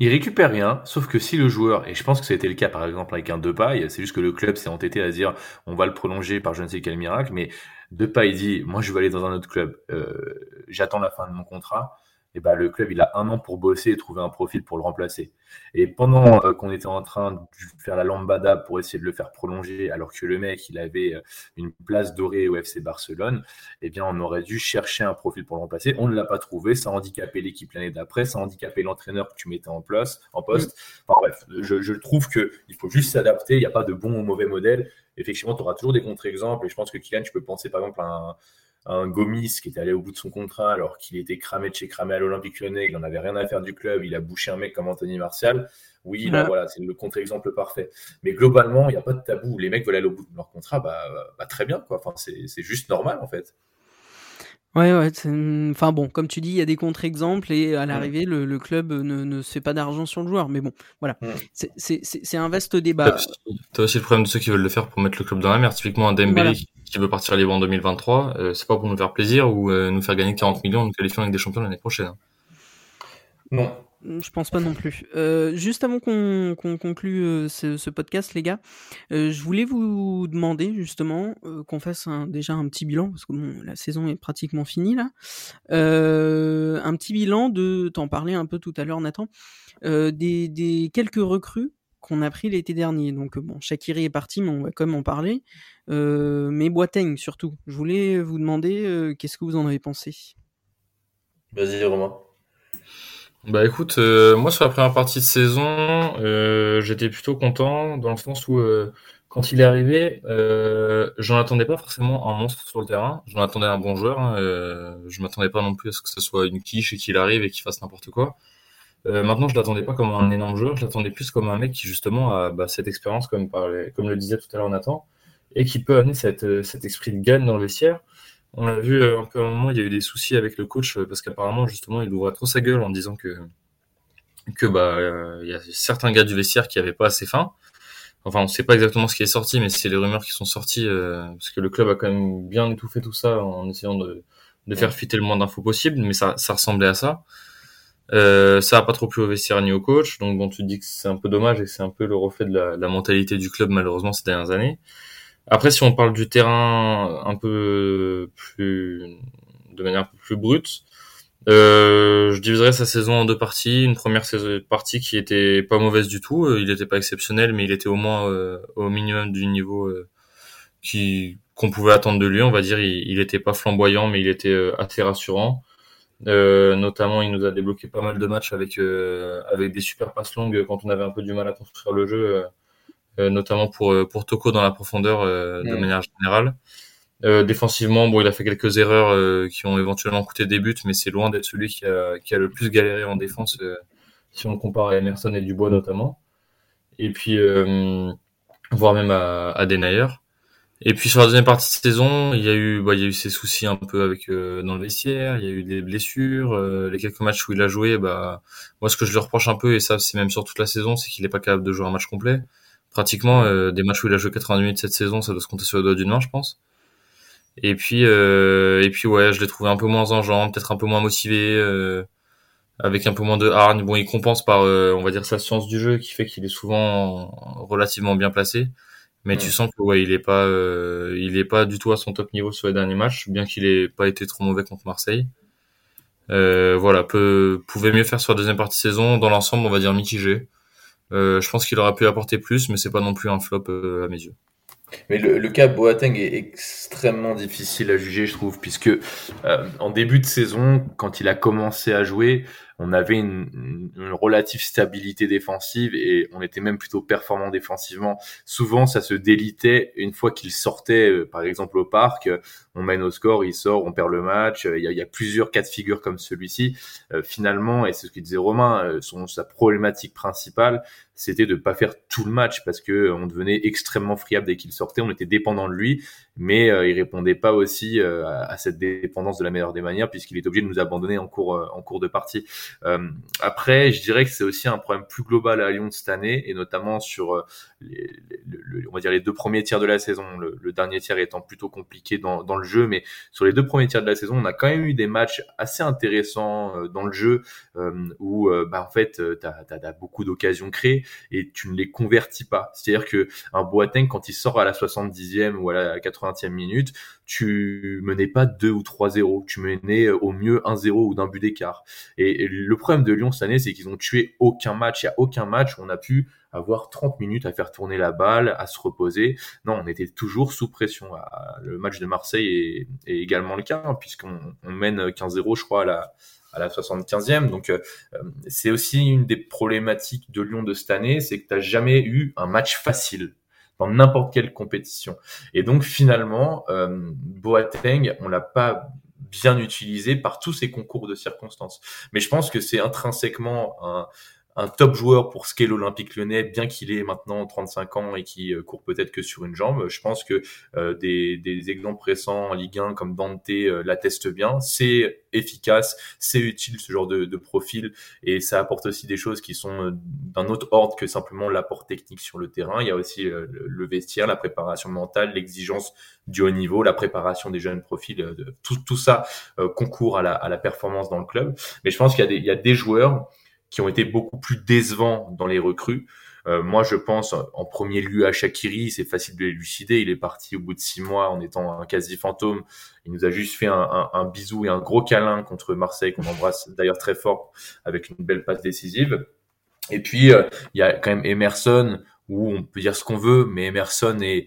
Il récupère rien, sauf que si le joueur, et je pense que été le cas par exemple avec un Depay, c'est juste que le club s'est entêté à dire on va le prolonger par je ne sais quel miracle, mais Depay dit moi je vais aller dans un autre club, euh, j'attends la fin de mon contrat, et ben le club il a un an pour bosser et trouver un profil pour le remplacer. Et pendant euh, qu'on était en train de faire la lambada pour essayer de le faire prolonger, alors que le mec il avait euh, une place dorée au FC Barcelone, eh bien on aurait dû chercher un profil pour le remplacer. On ne l'a pas trouvé, ça a handicapé l'équipe l'année d'après, ça a handicapé l'entraîneur que tu mettais en place, en poste. Enfin bref, je, je trouve que il faut juste s'adapter. Il n'y a pas de bon ou mauvais modèle. Effectivement, tu auras toujours des contre-exemples. Et je pense que Kylian, tu peux penser par exemple à un un Gomis qui était allé au bout de son contrat alors qu'il était cramé de chez cramé à l'Olympique Lyonnais, il n'en avait rien à faire du club, il a bouché un mec comme Anthony Martial. Oui, voilà, c'est le contre-exemple parfait. Mais globalement, il n'y a pas de tabou. Les mecs veulent aller au bout de leur contrat, bah, bah très bien, quoi. Enfin, c'est juste normal, en fait. Ouais, ouais. Enfin bon, comme tu dis, il y a des contre-exemples et à l'arrivée, le, le, club ne, ne se fait pas d'argent sur le joueur. Mais bon, voilà. C'est un vaste débat. T'as aussi le problème de ceux qui veulent le faire pour mettre le club dans la merde. Typiquement, un Dembélé qui veut partir libre en 2023, euh, c'est pas pour nous faire plaisir ou euh, nous faire gagner 40 millions en nous qualifiant avec des champions l'année prochaine. Non, Mm, je pense pas non plus. Euh, juste avant qu'on conclue euh, ce, podcast, les gars, euh, je voulais vous demander justement qu'on fasse déjà un petit bilan parce que la saison est pratiquement finie là. un petit bilan de, t'en parlais un peu tout à l'heure, Nathan, des, des quelques recrues qu'on a pris l'été dernier. Donc bon, Shakiri est parti, mais on va quand même en parler. mais Boateng surtout. Je voulais vous demander qu'est-ce que vous en avez pensé? Vas-y Romain. Bah écoute, euh, moi sur la première partie de saison, euh, j'étais plutôt content dans le sens où euh, quand il est arrivé, j'en attendais pas forcément un monstre sur le terrain. J'en attendais un bon joueur. Hein, je m'attendais pas non plus à ce que ce soit une quiche et qu'il arrive et qu'il fasse n'importe quoi. maintenant, je l'attendais pas comme un énorme joueur. Je l'attendais plus comme un mec qui justement a bah, cette expérience, comme parlait, comme le disait tout à l'heure Nathan, et qui peut amener cette, cet esprit de gagne dans le vestiaire. On l'a vu euh, un peu à un moment, il y a eu des soucis avec le coach euh, parce qu'apparemment, justement, il ouvrait trop sa gueule en disant que, que bah, euh, il y a certains gars du vestiaire qui avaient pas assez faim. Enfin, on sait pas exactement ce qui est sorti, mais c'est les rumeurs qui sont sorties parce que le club a quand même bien étouffé tout ça en essayant de, de faire fuiter le moins d'infos possible, mais ça, ça ressemblait à ça. Euh, ça a pas trop plu au vestiaire ni au coach, donc bon, tu te dis que c'est un peu dommage et c'est un peu le reflet de la, la mentalité du club malheureusement ces dernières années. Après, si on parle du terrain un peu plus, de manière plus brute, euh, je diviserais sa saison en deux parties. Une première partie qui était pas mauvaise du tout. Euh, il était pas exceptionnel, mais il était au moins euh, au minimum du niveau euh, qui qu'on pouvait attendre de lui. On va dire, il, il était pas flamboyant, mais il était assez rassurant. notamment, il nous a débloqué pas mal de matchs avec avec des super passes longues quand on avait un peu du mal à construire le jeu. Euh, notamment pour euh, pour Toko dans la profondeur euh, de manière générale. défensivement, bon, il a fait quelques erreurs qui ont éventuellement coûté des buts, mais c'est loin d'être celui qui a, qui a le plus galéré en défense si on le compare à Emerson et Dubois notamment. Et puis, voire même à, à Denayer. Et puis sur la deuxième partie de saison, il y a eu, bah, il y a eu ses soucis un peu avec dans le vestiaire, il y a eu des blessures, les quelques matchs où il a joué, bah, moi ce que je lui reproche un peu et ça c'est même sur toute la saison, c'est qu'il n'est pas capable de jouer un match complet pratiquement euh, des matchs où il a joué 80 minutes cette saison, ça doit se compter sur le doigt d'une main, je pense. Et puis, euh, et puis ouais, je l'ai trouvé un peu moins enjambé, peut-être un peu moins motivé, euh, avec un peu moins de hargne. Bon, il compense par, on va dire, sa science du jeu qui fait qu'il est souvent relativement bien placé. Mais tu sens que ouais, il est pas, il est pas du tout à son top niveau sur les derniers matchs, bien qu'il ait pas été trop mauvais contre Marseille. voilà, peut, pouvait mieux faire sur la deuxième partie de saison. Dans l'ensemble, on va dire mitigé. Euh, je pense qu'il aurait pu apporter plus, mais c'est pas non plus un flop euh, à mes yeux. Mais le, le, cas Boateng est extrêmement difficile à juger, je trouve, puisque euh, en début de saison, quand il a commencé à jouer, on avait une, une, relative stabilité défensive et on était même plutôt performant défensivement. Souvent, ça se délitait une fois qu'il sortait, euh, par exemple au parc, on mène au score, il sort, on perd le match. Il y a, il y a plusieurs cas de figure comme celui-ci. Euh, finalement, et c'est ce que disait Romain, euh, son, sa problématique principale, c'était de pas faire tout le match parce que on devenait extrêmement friable dès qu'il sortait, on était dépendant de lui, mais il répondait pas aussi à, cette dépendance de la meilleure des manières puisqu'il est obligé de nous abandonner en cours de partie. Euh, après, je dirais que c'est aussi un problème plus global à Lyon cette année, et notamment sur euh, les deux premiers tiers de la saison. Le, le dernier tiers étant plutôt compliqué dans, dans, le jeu, mais sur les deux premiers tiers de la saison, on a quand même eu des matchs assez intéressants euh, dans le jeu où, bah, en fait, tu as, beaucoup d'occasions créées et tu ne les convertis pas. C'est-à-dire que un Boateng, quand il sort à la 70e ou à la 80e minute, tu menais pas 2 ou 3-0, tu menais au mieux 1-0 ou d'un but d'écart. Et, le problème de Lyon cette année, c'est qu'ils ont tué aucun match. Il y a aucun match où on a pu avoir 30 minutes à faire tourner la balle, à se reposer. Non, on était toujours sous pression. Le match de Marseille est, également le cas, hein, puisqu'on mène 15-0, je crois, à la, à la 75e. Donc, euh, c'est aussi une des problématiques de Lyon de cette année, c'est que tu n'as jamais eu un match facile dans n'importe quelle compétition. Et donc, finalement, euh, Boateng, on l'a pas bien utilisé par tous ces concours de circonstances. Mais je pense que c'est intrinsèquement un, un top joueur pour ce qu'est l'Olympique lyonnais, bien qu'il ait maintenant 35 ans et qui euh, court peut-être que sur une jambe. Je pense que euh, des, des, exemples récents en Ligue 1 comme Dante euh, l'attestent bien. C'est efficace, c'est utile ce genre de, de, profil et ça apporte aussi des choses qui sont d'un autre ordre que simplement l'apport technique sur le terrain. Il y a aussi le vestiaire, la préparation mentale, l'exigence du haut niveau, la préparation des jeunes profils, tout, tout ça concourt à la, à la performance dans le club. Mais je pense qu'il y, y a des joueurs qui ont été beaucoup plus décevants dans les recrues. Euh, moi, je pense en premier lieu à Shakiri, c'est facile de l'élucider. Il est parti au bout de six mois en étant un quasi fantôme. Il nous a juste fait un, un, un bisou et un gros câlin contre Marseille, qu'on embrasse d'ailleurs très fort avec une belle passe décisive. Et puis, euh, il y a quand même Emerson, où on peut dire ce qu'on veut, mais Emerson est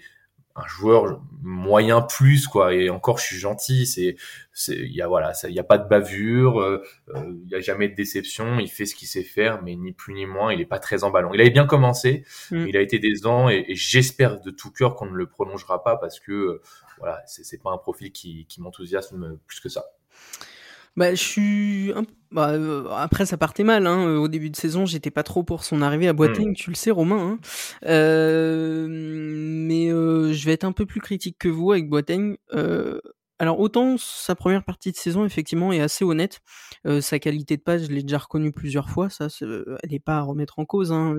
un joueur moyen plus quoi. Et encore je suis gentil c'est c'est il y a voilà ça il y a pas de bavure euh, euh, il y a jamais de déception il fait ce qu'il sait faire mais ni plus ni moins il est pas très en ballon il avait bien commencé mm. il a été des ans et, j'espère de tout cœur qu'on ne le prolongera pas parce que euh, voilà c'est c'est pas un profil qui qui m'enthousiasme plus que ça bah, je suis. Bah, euh, après, ça partait mal. Hein. Au début de saison, j'étais pas trop pour son arrivée à Boateng, mmh. tu le sais, Romain. Hein. Euh, mais euh, je vais être un peu plus critique que vous avec Boateng. alors, autant sa première partie de saison, effectivement, est assez honnête. sa qualité de passe, je l'ai déjà reconnu plusieurs fois. Ça, elle n'est pas à remettre en cause. Hein.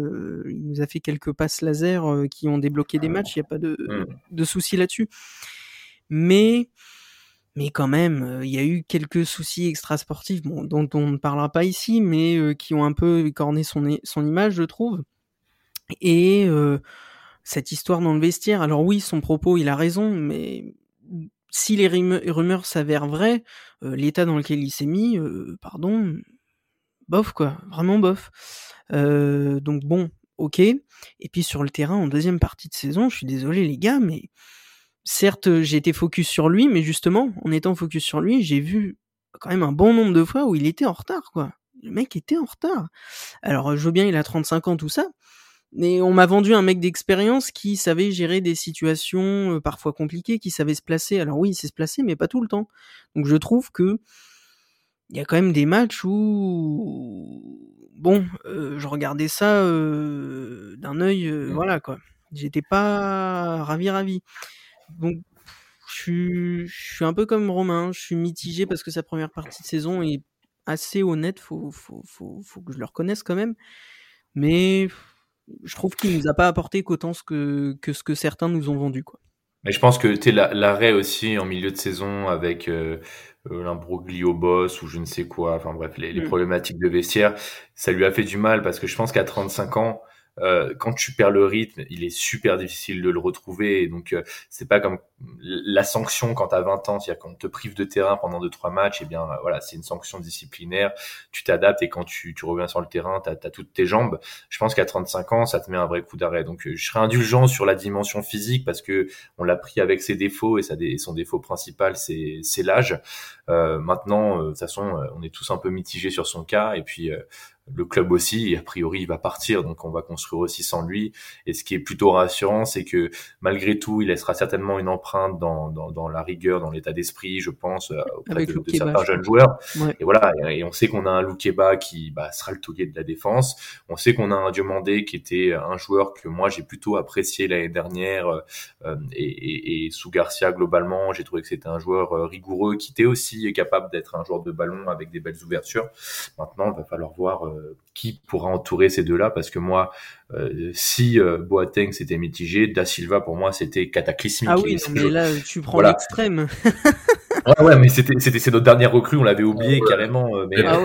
il nous a fait quelques passes laser qui ont débloqué des matchs. Il n'y a pas de, mmh. de souci là-dessus. Mais mais quand même, euh, il y a eu quelques soucis extrasportifs, bon, dont on ne parlera pas ici, mais euh, qui ont un peu écorné son, image, je trouve. Et euh, cette histoire dans le vestiaire, alors oui, son propos, il a raison, mais si les rumeurs s'avèrent vraies, l'état dans lequel il s'est mis, pardon, bof quoi, vraiment bof. donc bon, ok. Et puis sur le terrain, en deuxième partie de saison, je suis désolé les gars, mais certes, j'ai été focus sur lui, mais justement, en étant focus sur lui, j'ai vu quand même un bon nombre de fois où il était en retard, quoi. Le mec était en retard. Alors, je veux bien, il a 35 ans, tout ça, mais on m'a vendu un mec d'expérience qui savait gérer des situations euh, parfois compliquées, qui savait se placer. Alors oui, il sait se placer, mais pas tout le temps. Donc je trouve que il y a quand même des matchs où bon, euh, je regardais ça euh, d'un œil, mmh. voilà quoi. J'étais pas ravi ravi. Donc, je suis, un peu comme Romain, je suis mitigé parce que sa première partie de saison est assez honnête, faut, faut, faut, faut que je le reconnaisse quand même. Mais je trouve qu'il nous a pas apporté qu'autant ce que, que ce que certains nous ont vendu, quoi. Mais je pense que tu l'arrêt aussi en milieu de saison avec euh, l'imbroglio boss ou je ne sais quoi, enfin bref, les, les, mmh. problématiques de vestiaire, ça lui a fait du mal parce que je pense qu'à 35 ans, euh, quand tu perds le rythme, il est super difficile de le retrouver. Et donc, euh, c'est pas comme la sanction quand tu as 20 ans, c'est-à-dire qu'on te prive de terrain pendant 2-3 matchs, et eh bien voilà, c'est une sanction disciplinaire. Tu t'adaptes et quand tu, tu, reviens sur le terrain, tu as, toutes tes jambes. Je pense qu'à 35 ans, ça te met un vrai coup d'arrêt. Donc, je serais indulgent sur la dimension physique parce que on l'a pris avec ses défauts et, ça, son défaut principal, c'est l'âge. Euh, maintenant, euh, de toute façon, on est tous un peu mitigés sur son cas et puis le club aussi, a priori, il va partir, donc on va construire aussi sans lui. Et ce qui est plutôt rassurant, c'est que malgré tout, il laissera certainement une empreinte dans, dans, dans la rigueur, dans l'état d'esprit, je pense, euh, auprès de, certains jeunes joueurs. Et voilà, et, on sait qu'on a un Loukeba qui bah, sera le taulier de la défense. On sait qu'on a un Diomandé qui était un joueur que moi j'ai plutôt apprécié l'année dernière. Euh, et, et, et, sous Garcia, globalement, j'ai trouvé que c'était un joueur euh, rigoureux qui était aussi capable d'être un joueur de ballon avec des belles ouvertures. Maintenant, il va falloir voir euh, qui pourra entourer ces deux-là parce que moi, euh, si euh, Boateng c'était mitigé, Da Silva pour moi c'était cataclysmique. Ah oui, mais là tu prends l'extrême. ouais, ouais, mais c'était c'était c'est notre dernière recrue, on l'avait oublié carrément. Euh, mais ah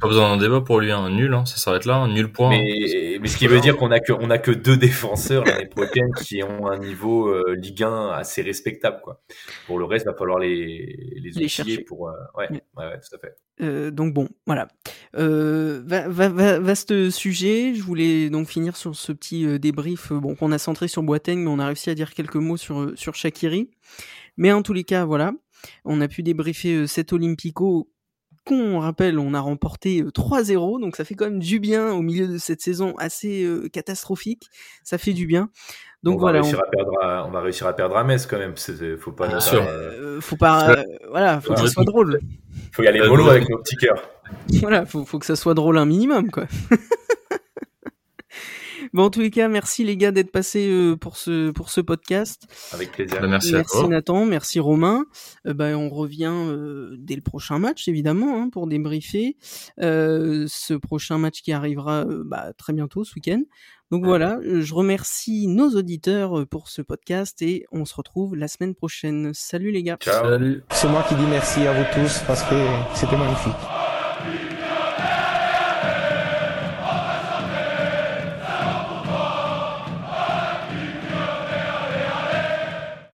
pas besoin d'un débat pour lui, un hein. nul, hein, ça s'arrête là, un nul point. Mais, mais ce qui veut dire qu'on a que on a que deux défenseurs l'année prochaine qui ont un niveau euh, Ligue 1 assez respectable quoi. Pour le reste, va falloir les les, les chercher pour ouais, ouais, ouais, tout à fait. Euh, donc bon, voilà. Euh, va, va, vaste sujet. Je voulais donc finir sur ce petit débrief bon qu'on a centré sur Boateng, mais on a réussi à dire quelques mots sur sur Shakiri. Mais en tous les cas, voilà. On a pu débriefer euh, cet Olympico qu'on rappelle, on a remporté 3-0, euh, donc ça fait quand même du bien au milieu de cette saison assez euh, catastrophique. Ça fait du bien. Donc on voilà, va réussir on... À perdre à, on va réussir à perdre à Metz quand même. Faut pas. Bien sûr. faut pas. voilà, faut que ça soit drôle. Faut y aller mollo avec nos petits cœurs. Voilà, faut, faut que ça soit drôle un minimum, quoi. Bon, en tous les cas, merci les gars d'être passés euh, pour ce pour ce podcast. Avec plaisir. Bah, merci, Merci à toi. Nathan, merci Romain. Euh, bah, on revient euh, dès le prochain match, évidemment, hein, pour débriefer euh, ce prochain match qui arrivera euh, bah, très bientôt, ce week-end. Donc voilà, euh, je remercie nos auditeurs euh, pour ce podcast et on se retrouve la semaine prochaine. Salut les gars. Ciao. Salut. C'est moi qui dis merci à vous tous parce que c'était magnifique.